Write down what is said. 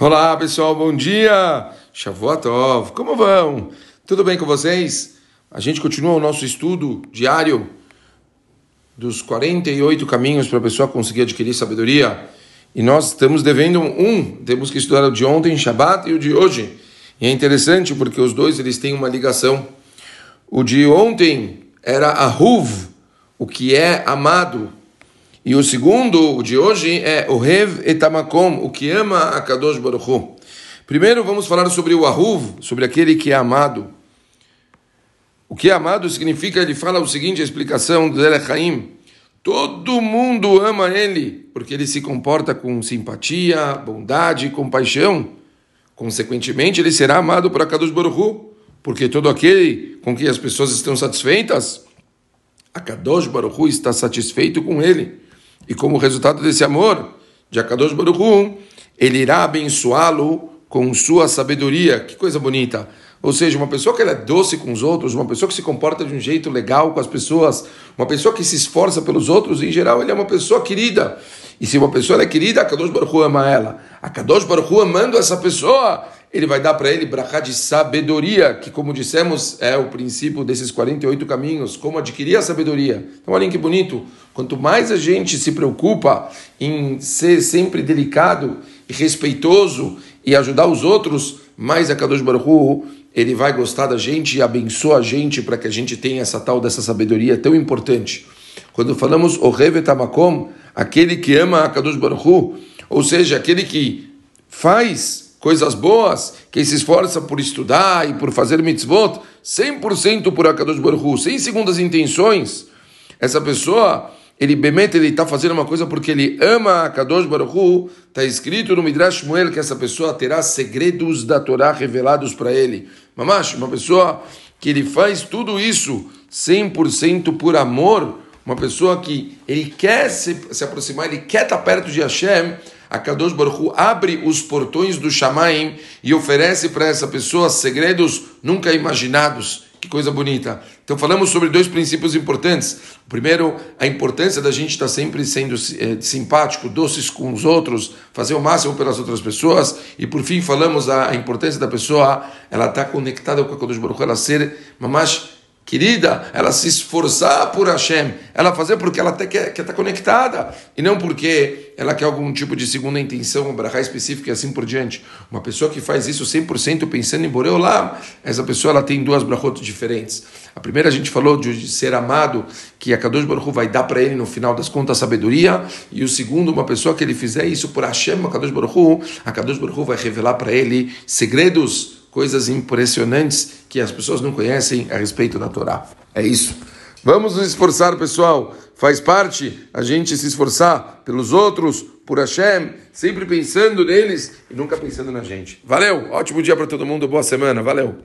Olá pessoal, bom dia! Shavuot como vão? Tudo bem com vocês? A gente continua o nosso estudo diário dos 48 caminhos para a pessoa conseguir adquirir sabedoria. E nós estamos devendo um, temos que estudar o de ontem, Shabbat, e o de hoje. E é interessante porque os dois eles têm uma ligação. O de ontem era Ahuv, o que é amado, e o segundo, o de hoje, é o Rev Etamakom, o que ama a Kadosh Baruch Hu. Primeiro vamos falar sobre o Ahuv, sobre aquele que é amado. O que é amado significa, ele fala o seguinte, a explicação do Haim. Todo mundo ama ele, porque ele se comporta com simpatia, bondade compaixão. Consequentemente, ele será amado por Akadosh Baruch Hu, porque todo aquele com quem as pessoas estão satisfeitas, Akadosh Baruch Hu está satisfeito com ele. E como resultado desse amor de Akadosh Baruch ele irá abençoá-lo com sua sabedoria. Que coisa bonita! Ou seja, uma pessoa que é doce com os outros, uma pessoa que se comporta de um jeito legal com as pessoas, uma pessoa que se esforça pelos outros, em geral, ele é uma pessoa querida. E se uma pessoa é querida, a Kadosh Baruch Hu ama ela. A Kadosh Baruch Hu amando essa pessoa, ele vai dar para ele brachá de sabedoria, que como dissemos é o princípio desses 48 caminhos, como adquirir a sabedoria. Então olhem que bonito, quanto mais a gente se preocupa em ser sempre delicado e respeitoso e ajudar os outros, mais a Kadosh Baruch ele vai gostar da gente e abençoa a gente para que a gente tenha essa tal dessa sabedoria tão importante. Quando falamos o Revetamakom, aquele que ama a Kadosh Baruch ou seja, aquele que faz coisas boas, quem se esforça por estudar e por fazer mitzvot, 100% por Akadosh Baruch sem segundas intenções, essa pessoa, ele bemete, ele está fazendo uma coisa porque ele ama Akadosh Baruch está escrito no Midrash Shmuel que essa pessoa terá segredos da Torá revelados para ele. Mamash, uma pessoa que ele faz tudo isso 100% por amor, uma pessoa que ele quer se, se aproximar, ele quer estar perto de Hashem, a Kadosh Baruch Hu abre os portões do Shamaim e oferece para essa pessoa segredos nunca imaginados. Que coisa bonita. Então falamos sobre dois princípios importantes. O primeiro, a importância da gente estar sempre sendo é, simpático, doces com os outros, fazer o máximo pelas outras pessoas. E por fim falamos a, importância da pessoa, ela estar tá conectada com a Kadosh Baruch Hu, ela ser mamash querida, ela se esforçar por Hashem, ela fazer porque ela quer estar tá conectada, e não porque ela quer algum tipo de segunda intenção, uma brachá específica e assim por diante. Uma pessoa que faz isso 100% pensando em Boreolá, essa pessoa ela tem duas brachot diferentes. A primeira a gente falou de ser amado, que a Kadosh Baruch vai dar para ele no final das contas sabedoria, e o segundo, uma pessoa que ele fizer isso por Hashem, a Kadosh Baruch a Kadosh Baruch vai revelar para ele segredos coisas impressionantes que as pessoas não conhecem a respeito da Torá. É isso. Vamos nos esforçar, pessoal. Faz parte a gente se esforçar pelos outros, por Hashem, sempre pensando neles e nunca pensando na gente. Valeu! Ótimo dia para todo mundo, boa semana, valeu!